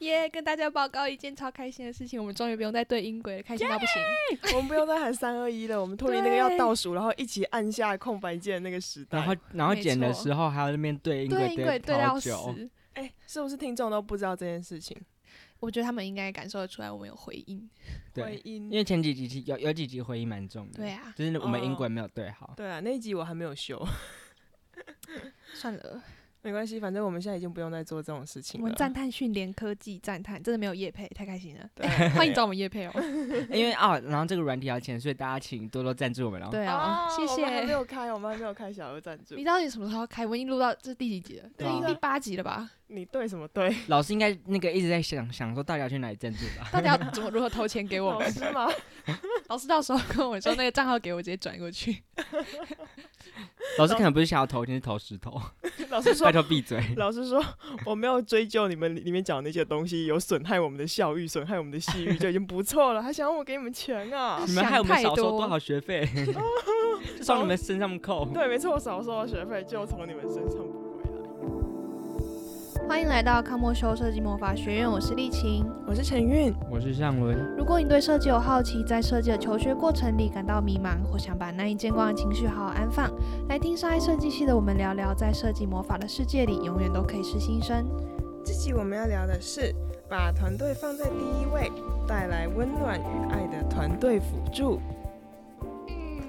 耶跟大家报告一件超开心的事情，我们终于不用再对音轨了，开心到不行。我们不用再喊三二一了，我们脱离那个要倒数，然后一起按下空白键的那个时代。然后然后剪的时候还要那边对音对轨音轨对到好久。死，哎、是不是听众都不知道这件事情？我觉得他们应该感受得出来我们有回应。对回，音因为前几集有有几集回音蛮重的，对啊，就是我们音轨哦没有对好。对啊，那一集我还没有修，算了，没关系，反正我们现在已经不用再做这种事情了。我们赞叹训练科技赞叹，真的没有叶配，太开心了。对欢迎找我们叶配哦。因为啊，然后这个软体要钱，所以大家请多多赞助我们哦。对啊，谢我们还没谢。有开，我们还没有开小额赞助你。到底什么时候开？我已经录到这是第几集了？这对啊已经第八集了吧？你对什么对？老师应该那个一直在想想说，到底要去哪里赞助吧？到底要怎么如何投钱给我们？老师吗？老师到时候跟我说那个账号给我，直接转过去。老师可能不是想要投钱，是投石头。老师说 拜，托闭嘴。老师说，我没有追究你们里面讲的那些东西，有损害我们的校誉、损害我们的信誉，就已经不错了，还想让我给你们钱啊？你们害我们少收多少学费，就从你们身上扣。对，没错，我少收了学费就从你们身上。欢迎来到康莫修设计魔法学院，我是丽琴。我是陈韵，我是向伦，如果你对设计有好奇，在设计的求学过程里感到迷茫，或想把难以见光的情绪好好安放，来听上爱设计系的我们聊聊，在设计魔法的世界里，永远都可以是新生。这期我们要聊的是把团队放在第一位，带来温暖与爱的团队辅助。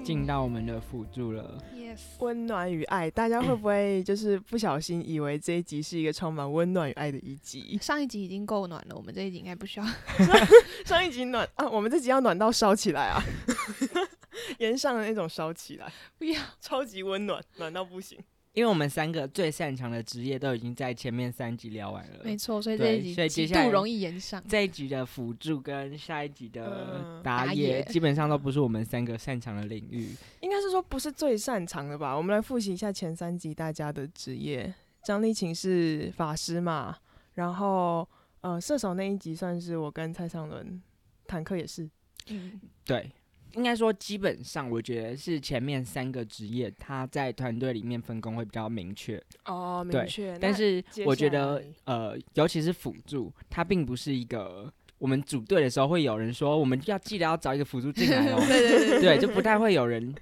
进到我们的辅助了。Yes，温暖与爱，大家会不会就是不小心以为这一集是一个充满温暖与爱的一集？上一集已经够暖了，我们这一集应该不需要。上一集暖啊，我们这集要暖到烧起来啊，岩上的那种烧起来，不要，超级温暖，暖到不行。因为我们三个最擅长的职业都已经在前面三集聊完了，没错，所以这对一所以接下来集极度容易延上。这一集的辅助跟下一集的嗯打野基本上都不是我们三个擅长的领域。应该是说不是最擅长的吧？我们来复习一下前三集大家的职业。张丽琴是法师嘛，然后呃射手那一集算是我跟蔡尚伦，坦克也是。嗯，对，应该说基本上我觉得是前面三个职业，他在团队里面分工会比较明确。哦，对明确。但是我觉得，呃，尤其是辅助，它并不是一个我们组队的时候会有人说我们要记得要找一个辅助进来哦。对对对对，就不太会有人，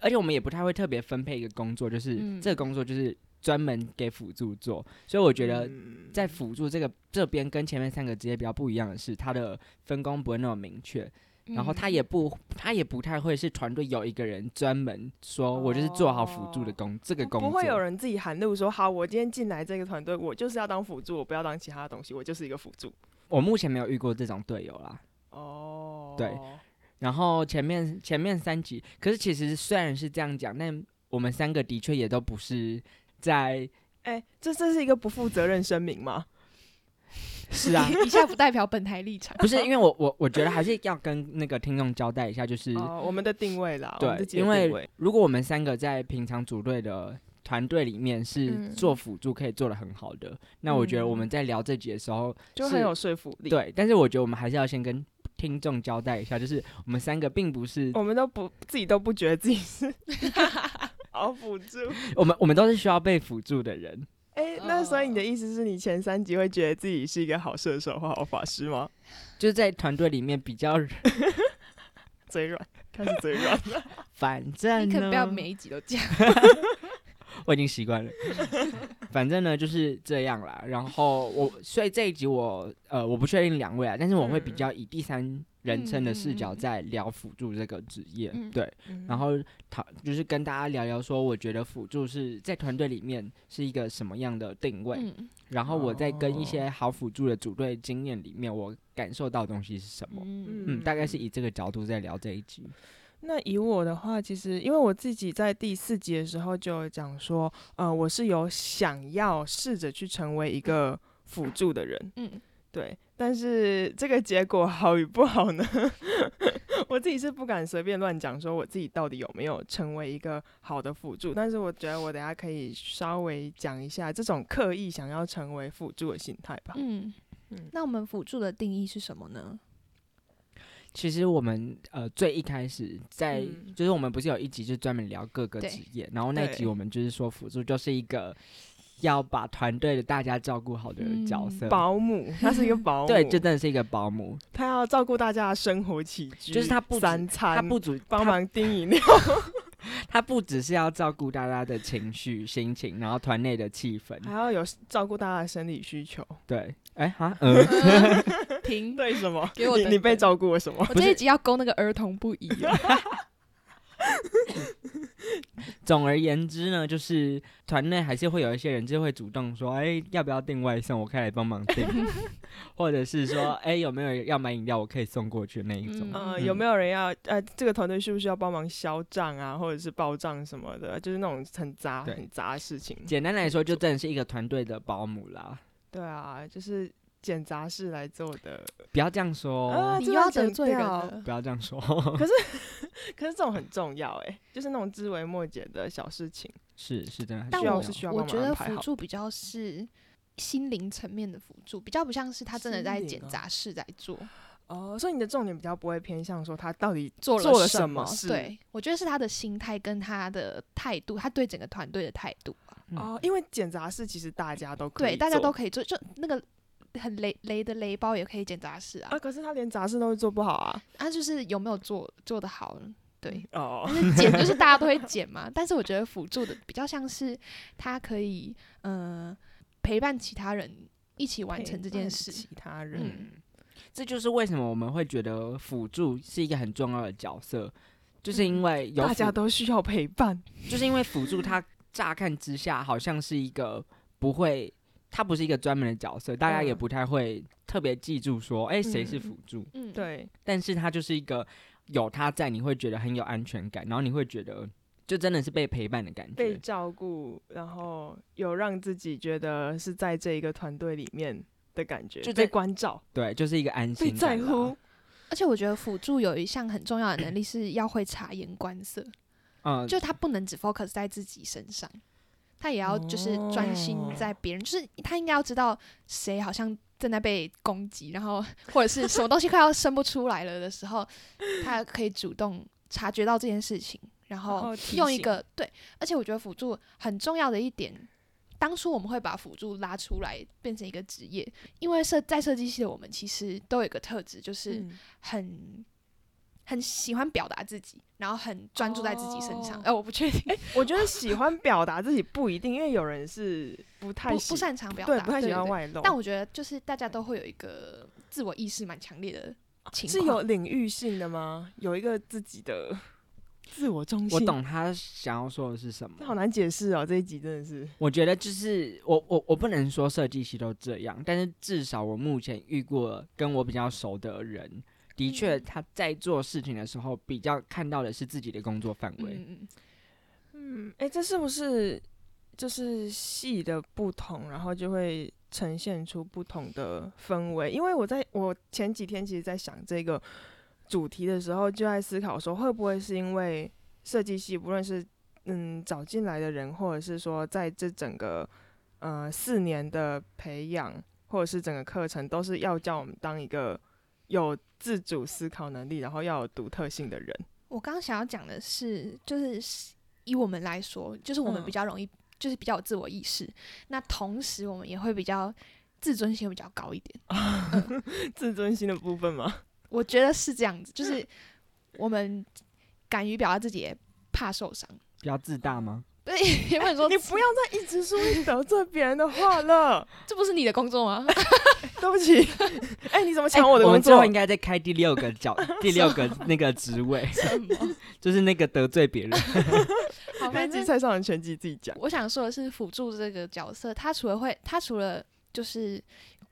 而且我们也不太会特别分配一个工作，就是、嗯这个工作就是专门给辅助做。所以我觉得嗯在辅助这个这边跟前面三个职业比较不一样的是，它的分工不会那么明确，然后他也不他也不太会是团队有一个人专门说我就是做好辅助的工、这个工作。不会有人自己喊路说好，我今天进来这个团队，我就是要当辅助，我不要当其他的东西，我就是一个辅助。我目前没有遇过这种队友啦。哦，对然后前面前面三集，可是其实虽然是这样讲，但我们三个的确也都不是在哎、这这是一个不负责任声明吗？是啊，以下不代表本台立场。不是因为我我我觉得还是要跟那个听众交代一下，就是、哦，我们的定位啦，对因为如果我们三个在平常组队的团队里面是嗯做辅助可以做的很好的，那我觉得我们嗯在聊这集的时候就很有说服力。，对，但是我觉得我们还是要先跟听众交代一下，就是我们三个并不是我们都不自己都不觉得自己是 好辅助。我们我们都是需要被辅助的人。哎、那所以你的哦意思是你前三集会觉得自己是一个好射手或好法师吗？就是在团队里面比较，嘴软，开始嘴软了。反正你可不要呢，每一集都这样。我已经习惯了。反正呢就是这样啦。然后我，所以这一集我呃我不确定两位啊，但是我会比嗯较以第三人称的视角在聊辅助这个职业。嗯对，然后讨就是跟大家聊聊说，我觉得辅助是在团队里面是一个什么样的定位。嗯然后我在跟一哦些好辅助的组队经验里面，我感受到的东西是什么？嗯嗯，大概是以这个角度在聊这一集。那以我的话，其实因为我自己在第四集的时候就有讲说，呃，我是有想要试着去成为一个辅助的人，嗯，对，但是这个结果好与不好呢，我自己是不敢随便乱讲，说我自己到底有没有成为一个好的辅助。但是我觉得我等下可以稍微讲一下这种刻意想要成为辅助的心态吧。嗯嗯那我们辅助的定义是什么呢？其实我们呃最一开始在、嗯就是我们不是有一集就专门聊各个职业，然后那集我们就是说辅助就是一个要把团队的大家照顾好的角色。保姆，他是一个 保姆，对，就真的是一个保姆。他要照顾大家的生活起居，就是他不三餐，他不足帮忙订饮料。他不只是要照顾大家的情绪、心情，然后团内的气氛，还要有照顾大家的生理需求。对，哎哈，嗯，停，对什么？给我你你被照顾了什么？我这一集要勾那个儿童不宜。总而言之呢，就是团内还是会有一些人就会主动说，哎，要不要订外送？我可以来帮忙订 或者是说，哎，有没有要买饮料？我可以送过去那一种。嗯，有没有人要？呃，这个团队需不需要帮忙销账啊，或者是报账什么的？就是那种很杂、很杂的事情。简单来说，就真的是一个团队的保姆啦。对啊，就是。捡杂事来做的，不要这样说，你要得罪人不要这样说。可是，可是这种很重要哎，就是那种枝微末节的小事情，是是真的。但我是需要我觉得辅助比较是心灵层面的辅助，比较不像是他真的在捡杂事在做。哦，所以你的重点比较不会偏向说他到底做了什么事。对，我觉得是他的心态跟他的态度，他对整个团队的态度哦，因为捡杂事其实大家都可以，对，大家都可以做，就那个。很雷雷的雷包也可以捡杂事啊！啊，可是他连杂事都会做不好啊！啊，就是有没有做做的好？对，哦，但是捡就是大家都会捡嘛。但是我觉得辅助的比较像是他可以嗯陪伴其他人一起完成这件事。其他人，这就是为什么我们会觉得辅助是一个很重要的角色，就是因为有大家都需要陪伴，就是因为辅助他乍看之下好像是一个不会。他不是一个专门的角色，大家也不太会特别记住说，哎，谁是辅助？嗯，对。但是他就是一个有他在，你会觉得很有安全感，然后你会觉得就真的是被陪伴的感觉，被照顾，然后有让自己觉得是在这一个团队里面的感觉，就被关照。对，就是一个安心、被在乎。而且我觉得辅助有一项很重要的能力是要会察言观色，嗯，就他不能只 focus 在自己身上。他也要就是专心在别人，就是他应该要知道谁好像正在被攻击，然后或者是什么东西快要生不出来了的时候，他可以主动察觉到这件事情，然后用一个对。而且我觉得辅助很重要的一点，当初我们会把辅助拉出来变成一个职业，因为设在设计系的我们其实都有一个特质，就是很。很喜欢表达自己，然后很专注在自己身上。哎，我不确定。哎，我觉得喜欢表达自己不一定，因为有人是不太不擅长表达，不太喜欢外露。但我觉得就是大家都会有一个自我意识蛮强烈的情况。是有领域性的吗？有一个自己的自我中心。我懂他想要说的是什么。好难解释哦，这一集真的是。我觉得就是我我我不能说设计系都这样，但是至少我目前遇过跟我比较熟的人。的确，他在做事情的时候，比较看到的是自己的工作范围。嗯嗯，哎，这是不是就是戏的不同，然后就会呈现出不同的氛围？因为我在我前几天其实，在想这个主题的时候，就在思考说，会不会是因为设计系，不论是嗯找进来的人，或者是说在这整个呃四年的培养，或者是整个课程，都是要叫我们当一个。有自主思考能力，然后要有独特性的人。我刚刚想要讲的是，就是以我们来说，就是我们比较容易，就是比较有自我意识。那同时，我们也会比较自尊心比较高一点。自尊心的部分吗？我觉得是这样子，就是我们敢于表达自己，怕受伤。比较自大吗？对，有没有说你不要再一直说你得罪别人的话了？这不是你的工作吗？对不起，哎，你怎么抢我的工作？我们应该再开第六个角，第六个那个职位，什么？就是那个得罪别人。好，那集蔡少人全集自己讲。我想说的是，辅助这个角色，他除了会，他除了就是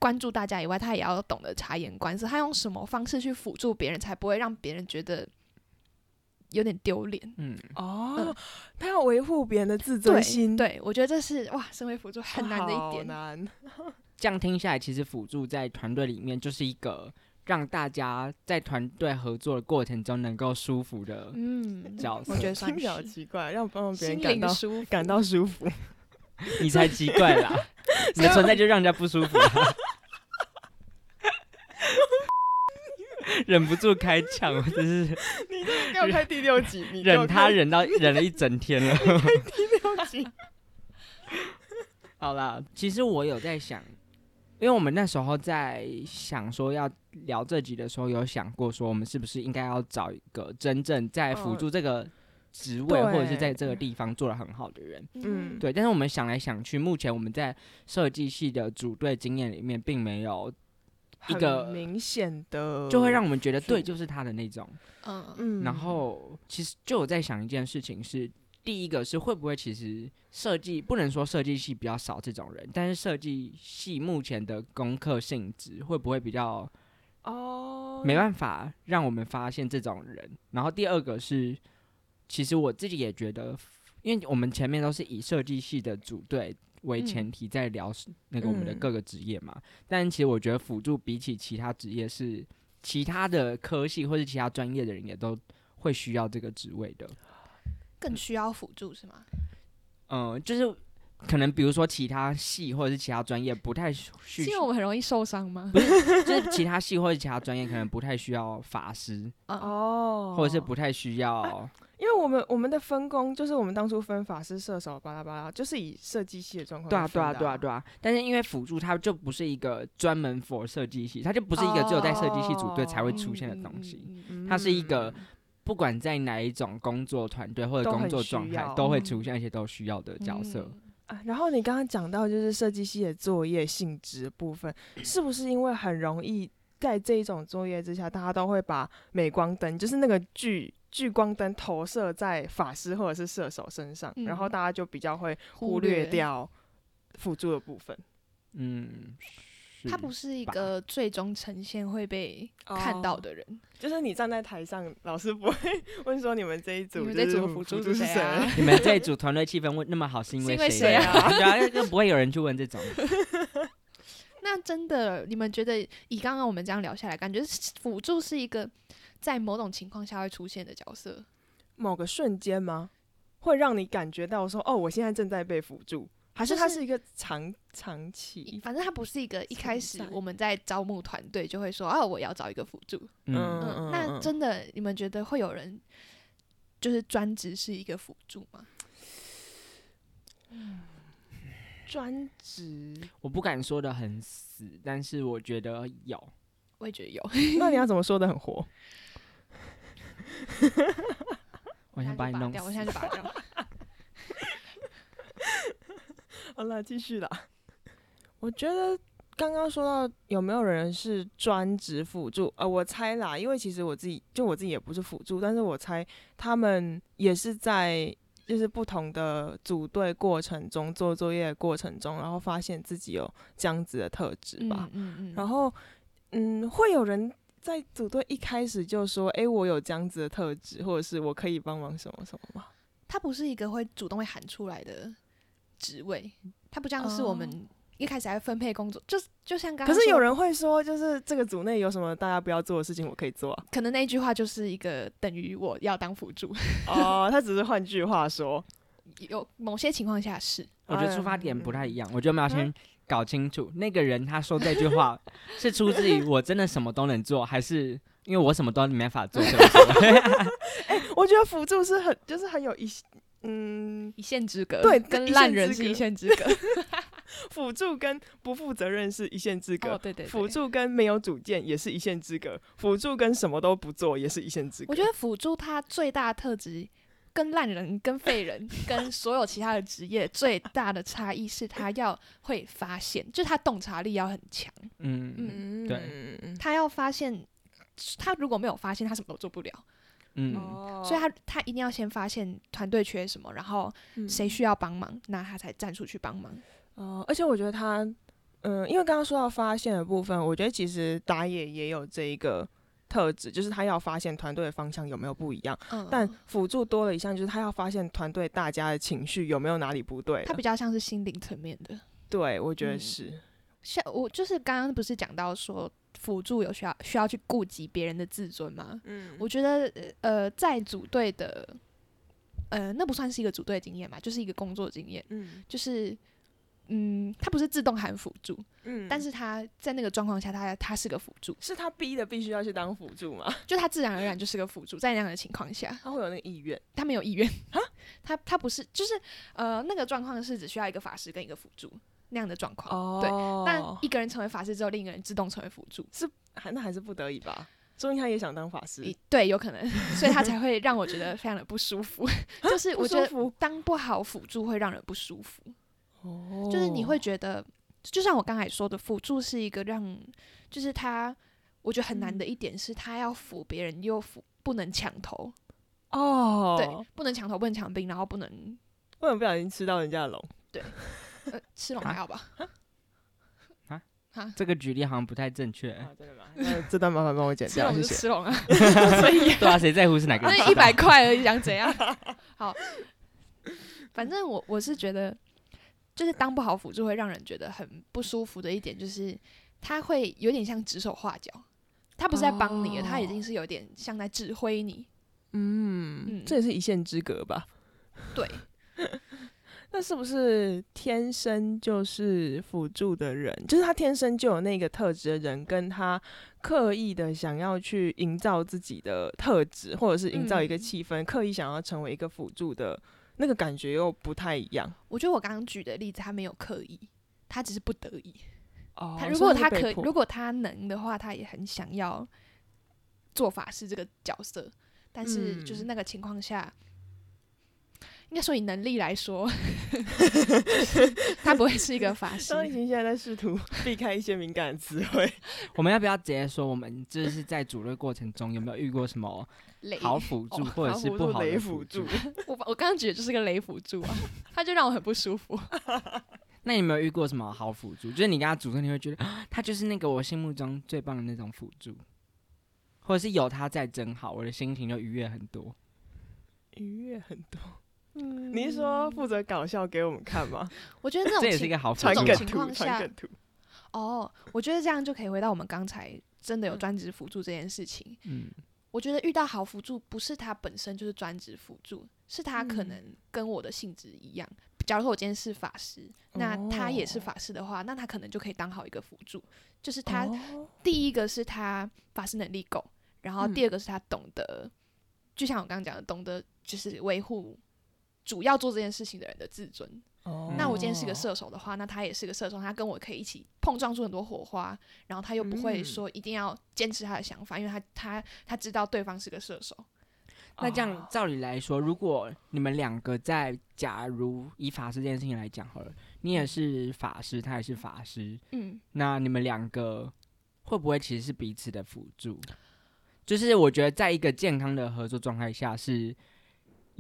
关注大家以外，他也要懂得察言观色。他用什么方式去辅助别人，才不会让别人觉得？有点丢脸，嗯哦，他要维护别人的自尊心，对我觉得这是哇，身为辅助很难的一点。难，这样听下来，其实辅助在团队里面就是一个让大家在团队合作的过程中能够舒服的嗯角色。我觉得听起来奇怪，让帮别人感到舒感到舒服，你才奇怪啦！你的存在就让人家不舒服。忍不住开枪，真是！你要开第六集，你忍他忍到忍了一整天了。开第六集，好啦，其实我有在想，因为我们那时候在想说要聊这集的时候，有想过说我们是不是应该要找一个真正在辅助这个职位或者是在这个地方做的很好的人。嗯，对。但是我们想来想去，目前我们在设计系的组队经验里面，并没有一个明显的，就会让我们觉得对，就是他的那种。嗯嗯。然后，其实就有在想一件事情是。第一个是会不会其实设计不能说设计系比较少这种人，但是设计系目前的功课性质会不会比较哦没办法让我们发现这种人？然后第二个是，其实我自己也觉得，因为我们前面都是以设计系的组队为前提在聊那个我们的各个职业嘛，但其实我觉得辅助比起其他职业是其他的科系或者其他专业的人也都会需要这个职位的。更需要辅助是吗？嗯，就是可能比如说其他系或者是其他专业不太需，因为我们很容易受伤吗？不是，就是其他系或者其他专业可能不太需要法师哦，或者是不太需要，因为我们我们的分工就是我们当初分法师、射手巴拉巴拉，就是以设计系的状况。对啊，对啊，对啊，对啊。但是因为辅助它就不是一个专门 for 设计系，它就不是一个只有在设计系组队才会出现的东西，它是一个。不管在哪一种工作团队或者工作状态，都会出现一些都需要的角色啊。然后你刚刚讲到就是设计系的作业性质部分，是不是因为很容易在这一种作业之下，大家都会把镁光灯，就是那个聚聚光灯投射在法师或者是射手身上，然后大家就比较会忽略掉辅助的部分。嗯。他不是一个最终呈现会被看到的人，就是你站在台上，老师不会问说你们这一组，你们这组辅助是谁？你们这一组团队气氛那么好，是因为谁啊？对啊，就不会有人去问这种。那真的，你们觉得以刚刚我们这样聊下来，感觉辅助是一个在某种情况下会出现的角色？某个瞬间吗？会让你感觉到说，哦，我现在正在被辅助。还是它是一个长长期，反正它不是一个一开始我们在招募团队就会说啊，我要找一个辅助。嗯，那真的你们觉得会有人就是专职是一个辅助吗？专职我不敢说的很死，但是我觉得有，我也觉得有。那你要怎么说的很活？我想把你弄掉，我现在就拔掉。好了，继续啦。我觉得刚刚说到有没有人是专职辅助？呃，我猜啦，因为其实我自己就我自己也不是辅助，但是我猜他们也是在就是不同的组队过程中做作业过程中，然后发现自己有这样子的特质吧。嗯嗯。然后嗯，会有人在组队一开始就说：“哎，我有这样子的特质，或者是我可以帮忙什么什么吗？”他不是一个会主动会喊出来的。职位，他不像是我们一开始在分配工作，就就像刚。可是有人会说，就是这个组内有什么大家不要做的事情，我可以做。可能那句话就是一个等于我要当辅助。哦，他只是换句话说，有某些情况下是。我觉得出发点不太一样，我觉得我们要先搞清楚，那个人他说这句话 是出自于我真的什么都能做，还是因为我什么都没法做？哎，我觉得辅助是很，就是很有一。嗯，一线之隔。对，跟烂人是一线之隔。辅助跟不负责任是一线之隔。对对。辅助跟没有主见也是一线之隔。辅助跟什么都不做也是一线之隔。我觉得辅助他最大的特质，跟烂人、跟废人、跟所有其他的职业最大的差异是，他要会发现，就是他洞察力要很强。嗯嗯，对。他要发现，他如果没有发现，他什么都做不了。嗯，所以他他一定要先发现团队缺什么，然后谁需要帮忙，那他才站出去帮忙。哦，而且我觉得他，嗯，因为刚刚说到发现的部分，我觉得其实打野也有这一个特质，就是他要发现团队的方向有没有不一样。嗯，但辅助多了一项，就是他要发现团队大家的情绪有没有哪里不对。他比较像是心灵层面的。对，我觉得是。像我就是刚刚不是讲到说。辅助有需要需要去顾及别人的自尊吗？嗯，我觉得呃，在组队的呃，那不算是一个组队经验嘛，就是一个工作经验。嗯，就是嗯，他不是自动喊辅助，嗯，但是他在那个状况下，他他是个辅助，是他逼的必须要去当辅助吗？就他自然而然就是个辅助，在那样的情况下，他会有那个意愿？他没有意愿啊？他他不是，就是呃，那个状况是只需要一个法师跟一个辅助。那样的状况。对，那一个人成为法师之后，另一个人自动成为辅助，是还那还是不得已吧？说明他也想当法师，对，有可能，所以他才会让我觉得非常的不舒服。就是我觉得当不好辅助会让人不舒服。哦，就是你会觉得，就像我刚才说的，辅助是一个让，就是他，我觉得很难的一点是他要辅别人又辅不能抢头。哦，对，不能抢头，不能抢兵，然后不能不能不小心吃到人家的龙。对，呃，吃龙还好吧？啊，这个举例好像不太正确。真的吗？那这段麻烦帮我剪掉，谢谢。吃龙啊，所以对啊，谁在乎是哪个？那一百块而已，想怎样？好，反正我我是觉得，就是当不好辅助会让人觉得很不舒服的一点，就是他会有点像指手画脚，他不是在帮你，他已经是有点像在指挥你。嗯，这也是一线之隔吧？对。那是不是天生就是辅助的人？就是他天生就有那个特质的人，跟他刻意的想要去营造自己的特质，或者是营造一个气氛，刻意想要成为一个辅助的那个感觉又不太一样。我觉得我刚刚举的例子，他没有刻意，他只是不得已。哦，他如果他可，如果他能的话，他也很想要做法师这个角色，但是就是那个情况下。应该说以能力来说，他不会是一个法 师。张艺兴现在在试图 避开一些敏感的词汇。我们要不要直接说，我们就是在组队过程中有没有遇过什么好辅助或者是不好的辅助？我我刚刚举的就是个雷辅助啊，他就让我很不舒服。那你有没有遇过什么好辅助？就是你跟他组队，你会觉得他就是那个我心目中最棒的那种辅助，或者是有他在真好，我的心情就愉悦很多，愉悦很多。嗯，你是说负责搞笑给我们看吗？我觉得这种这也是一个好这种情况下，哦，我觉得这样就可以回到我们刚才真的有专职辅助这件事情。嗯，我觉得遇到好辅助不是他本身就是专职辅助，是他可能跟我的性质一样。假如说我今天是法师，那他也是法师的话，那他可能就可以当好一个辅助。就是他第一个是他法师能力够，然后第二个是他懂得，就像我刚刚讲的，懂得就是维护。主要做这件事情的人的自尊。哦，那我今天是个射手的话，那他也是个射手，他跟我可以一起碰撞出很多火花，然后他又不会说一定要坚持他的想法，因为他他他知道对方是个射手。那这样照理来说，如果你们两个在假如以法师这件事情来讲好了，你也是法师，他也是法师，嗯，那你们两个会不会其实是彼此的辅助？就是我觉得在一个健康的合作状态下是。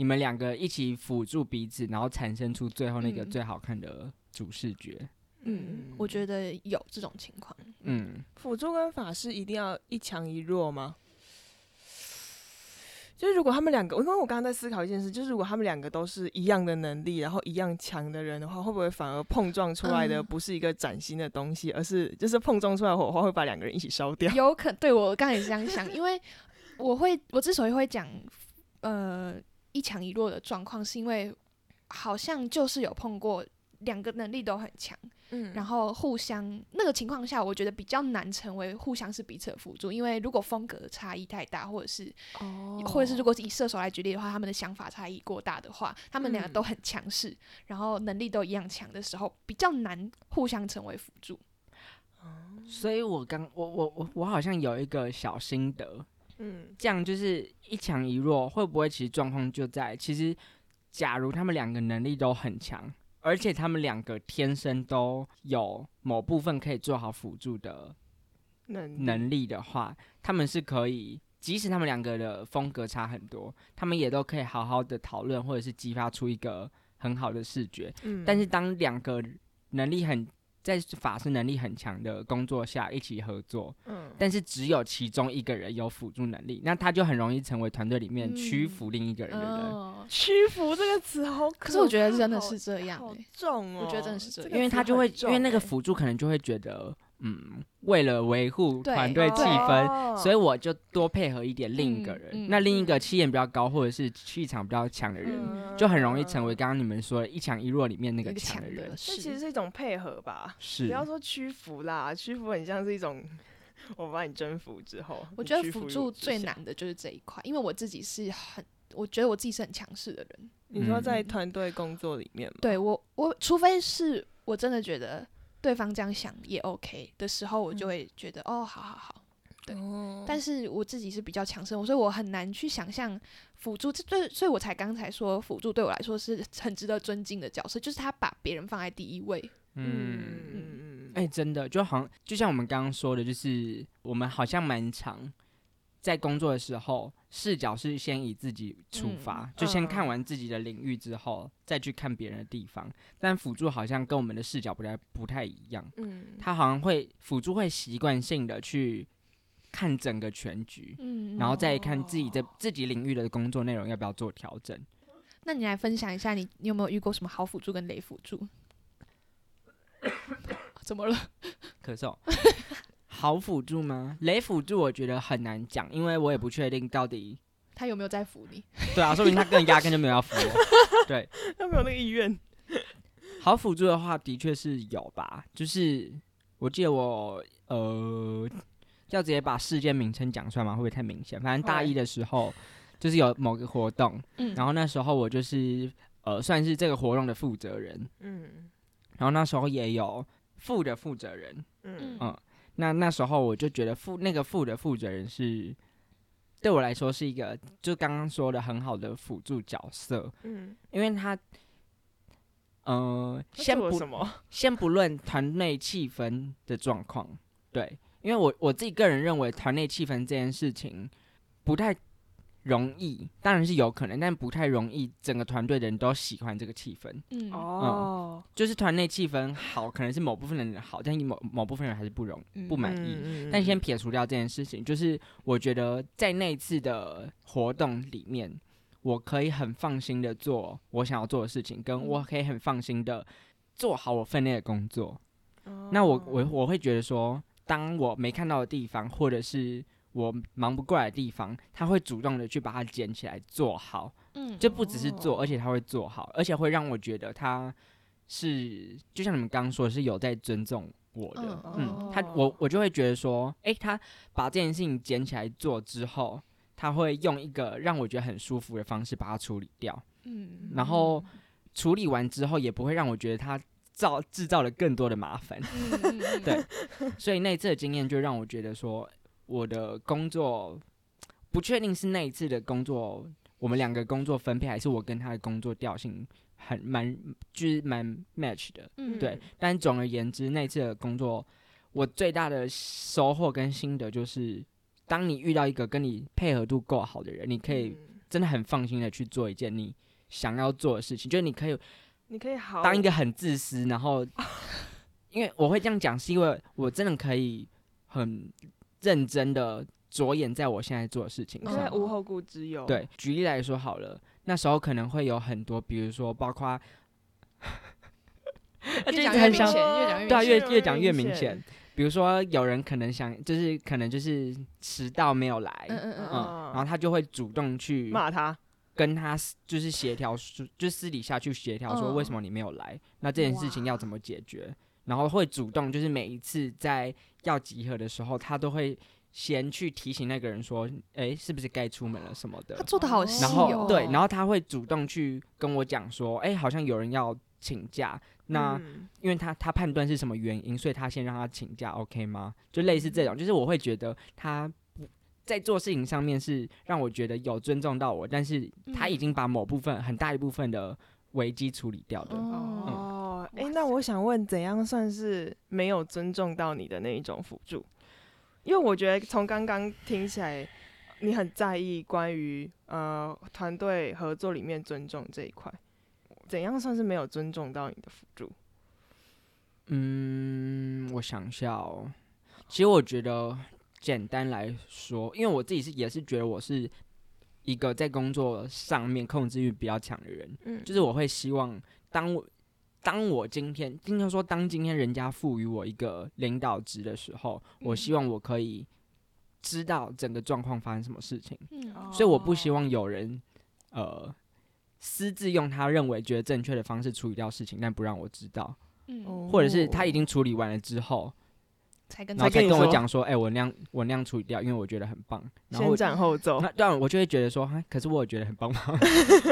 你们两个一起辅助彼此，然后产生出最后那个最好看的主视觉。嗯，我觉得有这种情况。嗯，辅助跟法师一定要一强一弱吗？就是如果他们两个，因为我刚刚在思考一件事，就是如果他们两个都是一样的能力，然后一样强的人的话，会不会反而碰撞出来的不是一个崭新的东西，而是就是碰撞出来火花会把两个人一起烧掉？有可对我刚才也是这样想，因为我会，我之所以会讲，呃。一强一弱的状况，是因为好像就是有碰过两个能力都很强，嗯，然后互相那个情况下，我觉得比较难成为互相是彼此的辅助，因为如果风格差异太大，或者是哦，或者是如果是以射手来举例的话，他们的想法差异过大的话，他们两个都很强势，然后能力都一样强的时候，比较难互相成为辅助。所以我刚我我我我好像有一个小心得。嗯，这样就是一强一弱，会不会其实状况就在其实，假如他们两个能力都很强，而且他们两个天生都有某部分可以做好辅助的能能力的话，他们是可以，即使他们两个的风格差很多，他们也都可以好好的讨论，或者是激发出一个很好的视觉。嗯，但是当两个能力很在法师能力很强的工作下一起合作，嗯，但是只有其中一个人有辅助能力，那他就很容易成为团队里面屈服另一个人的人。屈服这个词好，可是我觉得真的是这样，重哦，我觉得真的是这样，因为他就会，因为那个辅助可能就会觉得。嗯，为了维护团队气氛，所以我就多配合一点另一个人。那另一个气焰比较高，或者是气场比较强的人，就很容易成为刚刚你们说的一强一弱里面那个强的人。这其实是一种配合吧？是，不要说屈服啦，屈服很像是一种我把你征服之后。我觉得辅助最难的就是这一块，因为我自己是很，我觉得我自己是很强势的人。你说在团队工作里面吗？对我，我除非是。我真的觉得对方这样想也 OK 的时候，我就会觉得哦，好好好。对，但是我自己是比较强势，所以我很难去想象辅助。这对，所以我才刚才说辅助对我来说是很值得尊敬的角色，就是他把别人放在第一位。嗯嗯嗯，哎，真的就好像就像我们刚刚说的，就是我们好像蛮长。在工作的时候，视角是先以自己出发，就先看完自己的领域之后，再去看别人的地方。但辅助好像跟我们的视角不太不太一样，嗯，他好像会辅助会习惯性的去看整个全局，嗯，然后再看自己的自己领域的工作内容要不要做调整。那你来分享一下，你你有没有遇过什么好辅助跟雷辅助？怎么了？咳嗽。好辅助吗？雷辅助我觉得很难讲，因为我也不确定到底他有没有在扶你。对啊，说明他更压根就没有要扶我。对，他没有那个意愿。好辅助的话，的确是有吧。就是我记得我呃，要直接把事件名称讲出来吗？会不会太明显？反正大一的时候，就是有某个活动，嗯，然后那时候我就是呃，算是这个活动的负责人，嗯，然后那时候也有副的负责人，嗯嗯。那那时候我就觉得负那个负的负责人是对我来说是一个就刚刚说的很好的辅助角色，嗯，因为他，呃，先不什么，先不论团内气氛的状况，对，因为我我自己个人认为团内气氛这件事情不太。容易当然是有可能，但不太容易。整个团队的人都喜欢这个气氛，嗯哦，就是团内气氛好，可能是某部分人好，但某某部分人还是不容不满意。但先撇除掉这件事情，就是我觉得在那次的活动里面，我可以很放心的做我想要做的事情，跟我可以很放心的做好我分内的工作。那我我我会觉得说，当我没看到的地方，或者是。我忙不过来的地方，他会主动的去把它捡起来做好，嗯，就不只是做，而且他会做好，而且会让我觉得他是就像你们刚刚说的是有在尊重我的，嗯，他我我就会觉得说，哎，他把这件事情捡起来做之后，他会用一个让我觉得很舒服的方式把它处理掉，嗯，然后处理完之后也不会让我觉得他造制造了更多的麻烦，对，所以那次的经验就让我觉得说。我的工作不确定是那一次的工作，我们两个工作分配，还是我跟他的工作调性很蛮就是蛮 match 的，嗯，对。但总而言之，那次的工作，我最大的收获跟心得就是，当你遇到一个跟你配合度够好的人，你可以真的很放心的去做一件你想要做的事情，就是你可以，你可以好当一个很自私，然后，因为我会这样讲，是因为我真的可以很。认真的着眼在我现在做的事情上，无后顾之忧。对，举例来说好了，那时候可能会有很多，比如说包括，越讲越明显，越讲越对啊，越越讲越明显。比如说有人可能想，就是可能就是迟到没有来，嗯嗯嗯，然后他就会主动去骂他，跟他就是协调，就私底下去协调说为什么你没有来，那这件事情要怎么解决？然后会主动，就是每一次在要集合的时候，他都会先去提醒那个人说：“哎，是不是该出门了什么的？”他做的好细哦。对，然后他会主动去跟我讲说：“哎，好像有人要请假，那因为他他判断是什么原因，所以他先让他请假，OK 吗？”就类似这种，就是我会觉得他不在做事情上面是让我觉得有尊重到我，但是他已经把某部分很大一部分的危机处理掉的。哦。哎，那我想问，怎样算是没有尊重到你的那一种辅助？因为我觉得从刚刚听起来，你很在意关于呃团队合作里面尊重这一块。怎样算是没有尊重到你的辅助？嗯，我想一下哦。其实我觉得简单来说，因为我自己是也是觉得我是一个在工作上面控制欲比较强的人。嗯，就是我会希望当我。当我今天，应该说，当今天人家赋予我一个领导职的时候，我希望我可以知道整个状况发生什么事情。嗯，所以我不希望有人呃私自用他认为觉得正确的方式处理掉事情，但不让我知道。嗯，或者是他已经处理完了之后，才跟然后才跟我讲说，哎、我那样我那样处理掉，因为我觉得很棒。然后先斩后奏。那当然我就会觉得说，哈，可是我也觉得很棒吗？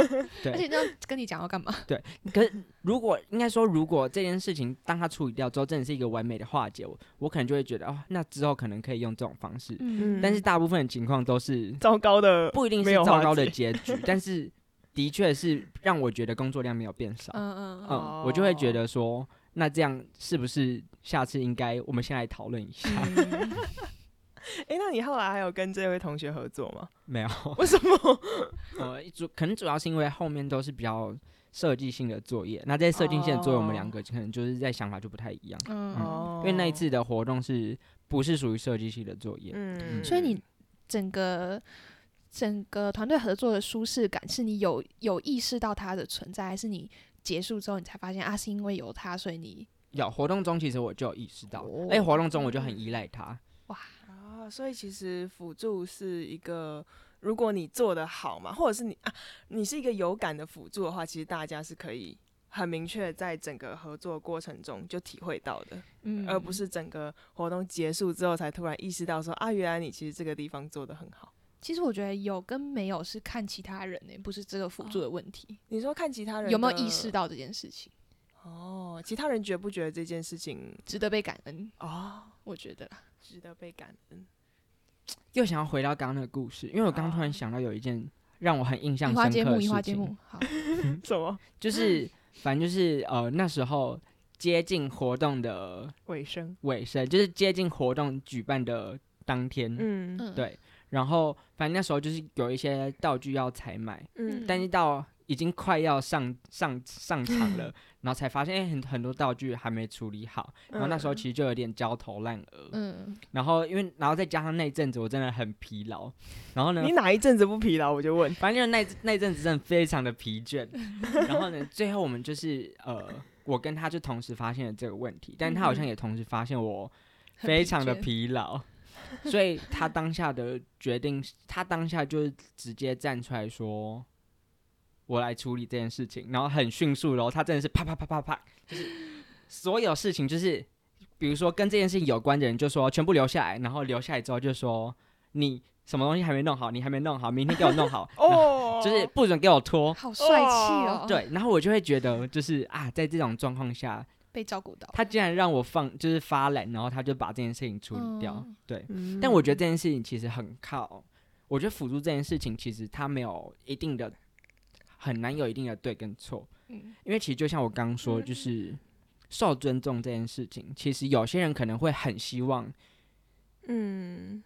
对而且这样跟你讲要干嘛？对可是如果应该说，如果这件事情当他处理掉之后，真的是一个完美的化解，我我可能就会觉得，哦，那之后可能可以用这种方式。嗯，但是大部分的情况都是糟糕的，不一定是没有糟糕的结局，但是的确是让我觉得工作量没有变少。嗯嗯嗯，嗯，我就会觉得说，那这样是不是下次应该我们先来讨论一下？嗯哎、那你后来还有跟这位同学合作吗？没有，为什么？呃，主可能主要是因为后面都是比较设计性的作业，那在设计性的作业，我们两个可能就是在想法就不太一样。嗯哦因为那一次的活动是不是属于设计系的作业？嗯所以你整个整个团队合作的舒适感，是你有有意识到它的存在，还是你结束之后你才发现啊，是因为有他，所以你有活动中其实我就有意识到，哦而且活动中我就很依赖它。啊，所以其实辅助是一个，如果你做的好嘛，或者是你啊，你是一个有感的辅助的话，其实大家是可以很明确在整个合作过程中就体会到的，嗯，而不是整个活动结束之后才突然意识到说啊，原来你其实这个地方做的很好。其实我觉得有跟没有是看其他人呢、不是这个辅助的问题。你说看其他人有没有意识到这件事情哦，其他人觉不觉得这件事情值得被感恩？哦我觉得，值得被感恩？又想要回到刚刚那个故事，因为我刚刚突然想到有一件让我很印象移花接木，深刻的移花事情，接木，好 什么 就是反正就是呃那时候接近活动的尾声？尾声，就是接近活动举办的当天，嗯嗯，对然后反正那时候就是有一些道具要采买，嗯但是到已经快要上上上场了，然后才发现哎、很很多道具还没处理好，然后那时候其实就有点焦头烂额，嗯，然后因为然后再加上那一阵子我真的很疲劳，然后呢你哪一阵子不疲劳？我就问。反正就那那阵子真的非常的疲倦，然后呢，最后我们就是呃，我跟他就同时发现了这个问题，但他好像也同时发现我非常的疲劳，所以他当下的决定，他当下就是直接站出来说。我来处理这件事情，然后很迅速，然后他真的是啪啪啪啪啪，就是所有事情就是，比如说跟这件事情有关的人就说全部留下来，然后留下来之后就说你什么东西还没弄好，你还没弄好，明天给我弄好，哦，就是不准给我拖。好帅气哦，，对，然后我就会觉得，就是啊，在这种状况下，被照顾到，他竟然让我放，就是发懒，然后他就把这件事情处理掉。嗯。对，嗯。但我觉得这件事情其实很靠，我觉得辅助这件事情其实他没有一定的，很难有一定的对跟错，嗯。因为其实就像我刚刚说，就是受尊重这件事情，其实有些人可能会很希望。嗯，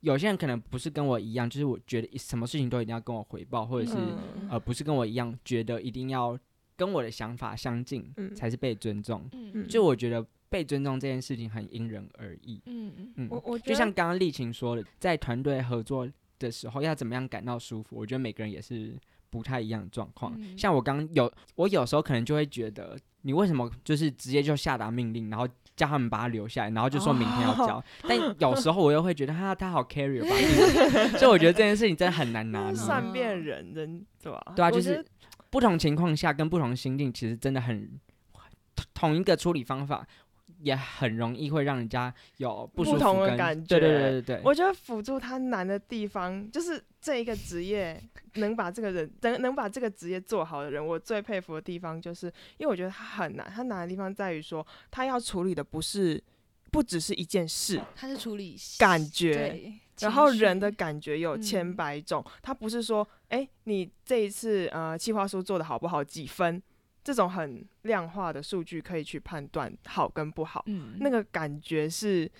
有些人可能不是跟我一样，就是我觉得什么事情都一定要跟我回报，或者是、嗯。呃不是跟我一样觉得一定要跟我的想法相近、嗯才是被尊重。嗯就我觉得被尊重这件事情很因人而异。嗯嗯嗯，我我就像刚刚丽琴说的，在团队合作的时候要怎么样感到舒服，我觉得每个人也是不太一样的状况。嗯像我刚有，我有时候可能就会觉得，你为什么就是直接就下达命令，然后叫他们把他留下来，然后就说明天要交。但有时候我又会觉得，哈，他好 carry 吧，所以我觉得这件事情真的很难拿捏。善变人人对吧？对啊，就是不同情况下跟不同心境，其实真的很同同一个处理方法，也很容易会让人家有不舒服不同的跟感对对觉对对对，我觉得辅助他难的地方，就是这一个职业能把这个人能能把这个职业做好的人，我最佩服的地方，就是因为我觉得他很难，他难的地方在于说，他要处理的不是不只是一件事，他是处理感觉对，然后人的感觉有嗯千百种，他不是说，哎、你这一次呃计划书做的好不好，几分，这种很量化的数据可以去判断好跟不好，嗯，那个感觉是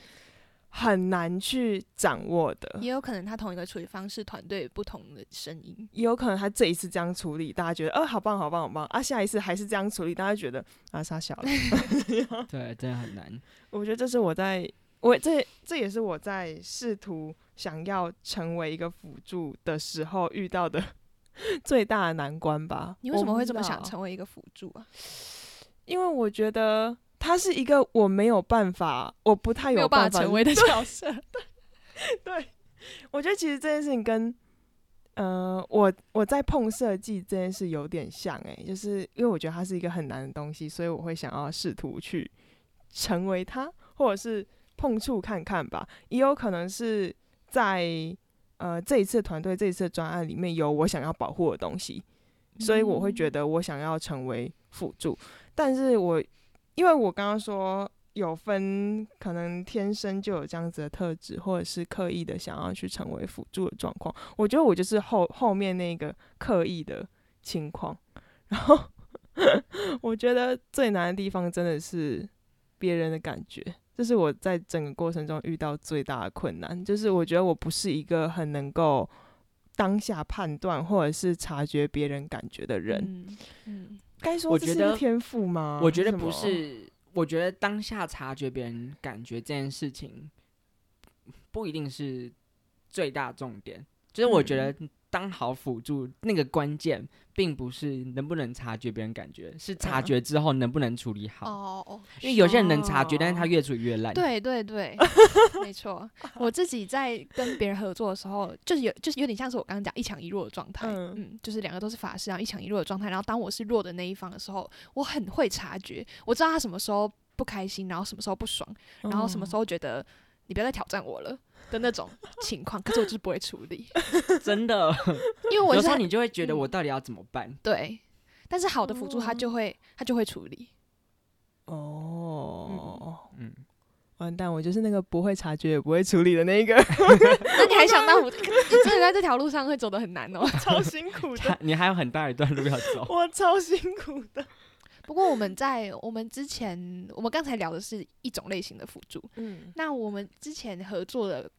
很难去掌握的。也有可能他同一个处理方式，团队不同的声音，也有可能他这一次这样处理，大家觉得，呃，好棒，好棒，好棒啊！下一次还是这样处理，大家觉得啊，傻小了。对，真的很难。我觉得这是我在，我这这也是我在试图想要成为一个辅助的时候遇到的 最大的难关吧。你为什么会这么想成为一个辅助啊？因为我觉得他是一个我没有办法，我不太有办办法法成为的角色，对，我觉得其实这件事情跟，呃，我我在碰设计这件事有点像诶、就是因为我觉得它是一个很难的东西，所以我会想要试图去成为它，或者是碰触看看吧，也有可能是在呃这一次团队这一次专案里面有我想要保护的东西，所以我会觉得我想要成为辅助，但是我因为我刚刚说。有分可能天生就有这样子的特质，或者是刻意的想要去成为辅助的状况。我觉得我就是后后面那个刻意的情况。然后 我觉得最难的地方真的是别人的感觉，这是我在整个过程中遇到最大的困难。就是我觉得我不是一个很能够当下判断或者是察觉别人感觉的人。嗯，该说这是天赋吗？我觉得不是。我觉得当下察觉别人感觉这件事情，不一定是最大重点。就是我觉得当好辅助，那个关键并不是能不能察觉别人感觉，是察觉之后能不能处理好。哦因为有些人能察觉，但是他越处理越烂。对对对，没错。我自己在跟别人合作的时候，就是有，就是有点像是我刚刚讲一强一弱的状态。嗯，就是两个都是法师，然后一强一弱的状态。然后当我是弱的那一方的时候，我很会察觉，我知道他什么时候不开心，然后什么时候不爽，然后什么时候觉得。你不要再挑战我了的那种情况，可是我就是不会处理，真的，因为我有时候你就会觉得我到底要怎么办？对，但是好的辅助他就会他就会处理。哦，嗯，完蛋，我就是那个不会察觉也不会处理的那一个。那你还想当辅助？真的在这条路上会走得很难哦，超辛苦的。你还有很大一段路要走，我超辛苦的。不过我们在我们之前，我们刚才聊的是一种类型的辅助。嗯，那我们之前合作的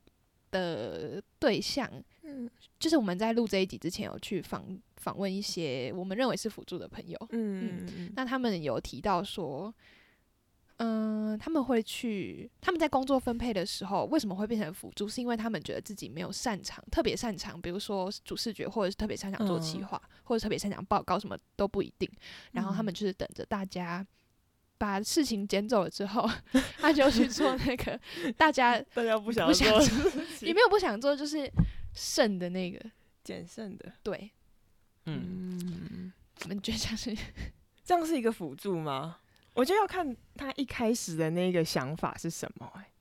的对象，嗯，就是我们在录这一集之前有去访访问一些我们认为是辅助的朋友。嗯嗯，那他们有提到说。嗯，他们会去，他们在工作分配的时候，为什么会变成辅助？是因为他们觉得自己没有擅长，特别擅长，比如说主视觉，或者是特别擅长做企划，或者特别擅长报告，什么都不一定。然后他们就是等着大家把事情捡走了之后，他就去做那个 大家大家不想做，也没有不想做，就是剩的那个捡剩的。对，嗯，你们觉得像是这样是一个辅助吗？我觉得要看他一开始的那个想法是什么，哎，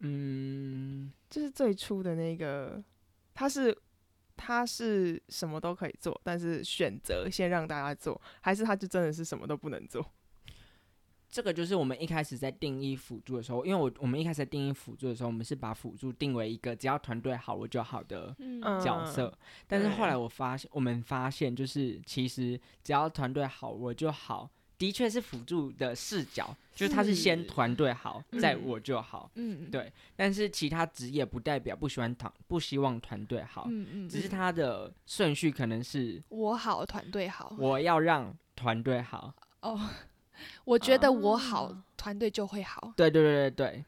嗯，就是最初的那个，他是他是什么都可以做，但是选择先让大家做，还是他就真的是什么都不能做？这个就是我们一开始在定义辅助的时候，因为我我们一开始在定义辅助的时候，我们是把辅助定为一个只要团队好我就好的角色，但是后来我发现，我们发现就是其实只要团队好我就好。的确是辅助的视角，就是他是先团队好，再我就好，嗯，对。但是其他职业不代表不喜欢团，不希望团队好，嗯嗯，只是他的顺序可能是我好，团队好，我要让团队好。哦，我觉得我好，团队就会好。对对对对对，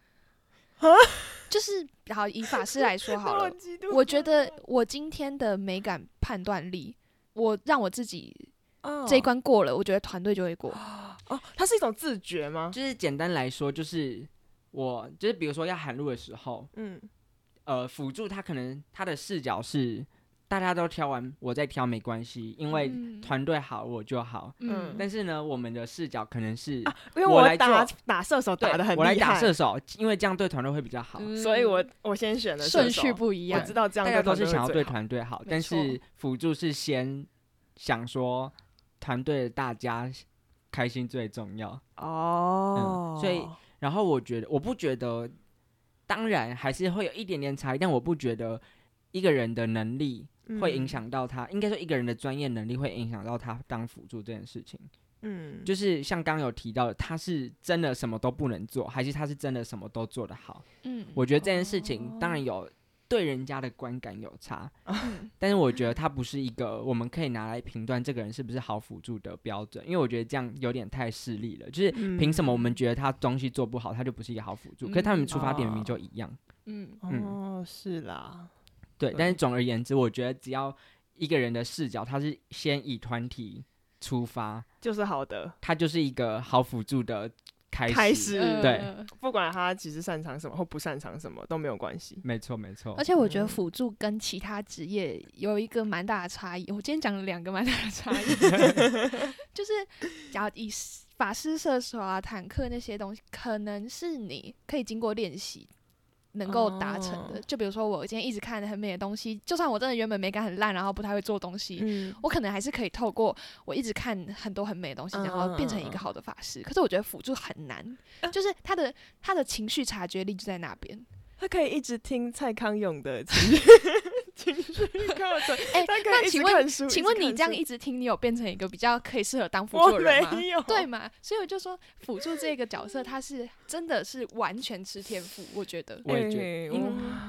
就是好以法师来说好了，我觉得我今天的美感判断力，我让我自己。这一关过了，我觉得团队就会过。哦，它是一种自觉吗？就是简单来说，就是我就是比如说要喊路的时候，嗯，呃，辅助他可能他的视角是大家都挑完，我再挑没关系，因为团队好我就好。嗯，但是呢，我们的视角可能是，因为我打打射手打的很我来打射手，因为这样对团队会比较好，所以我我先选的顺序不一样。我知道这样大家都是想要对团队好，但是辅助是先想说。团队大家开心最重要哦，所以然后我觉得我不觉得，当然还是会有一点点差异，但我不觉得一个人的能力会影响到他，应该说一个人的专业能力会影响到他当辅助这件事情。嗯，就是像刚有提到的，他是真的什么都不能做，还是他是真的什么都做得好？嗯，我觉得这件事情当然有。对人家的观感有差，但是我觉得他不是一个我们可以拿来评断这个人是不是好辅助的标准，因为我觉得这样有点太势利了。就是凭什么我们觉得他东西做不好，他就不是一个好辅助？可是他们出发点明明就一样。嗯哦，是啦，对。但是总而言之，我觉得只要一个人的视角，他是先以团体出发，就是好的，他就是一个好辅助的。开始对，不管他其实擅长什么或不擅长什么都没有关系。没错没错。而且我觉得辅助跟其他职业有一个蛮大的差异。我今天讲了两个蛮大的差异，就是假如以法师、射手啊、坦克那些东西，可能是你可以经过练习能够达成的。就比如说，我今天一直看很美的东西，就算我真的原本美感很烂，然后不太会做东西，我可能还是可以透过我一直看很多很美的东西，然后变成一个好的法师。可是我觉得辅助很难，就是他的他的情绪察觉力就在那边。他可以一直听蔡康永的情绪 情绪课程，哎，那请问，请问你这样一直听，你有变成一个比较可以适合当辅助的人吗？对吗？所以我就说，辅助这个角色，他是真的是完全吃天赋，我觉得。我也觉得，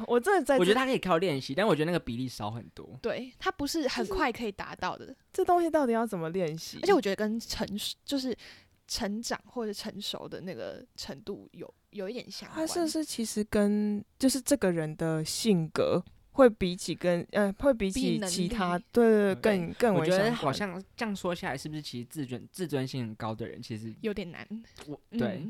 我真的在，我觉得他可以靠练习，但我觉得那个比例少很多。对他不是很快可以达到的。这东西到底要怎么练习？而且我觉得跟成熟就是成长或者成熟的那个程度有。有一点像，他是不是其实跟就是这个人的性格会比起跟呃会比起其他对对更更我觉得好像这样说下来，是不是其实自尊自尊心很高的人其实有点难？我对，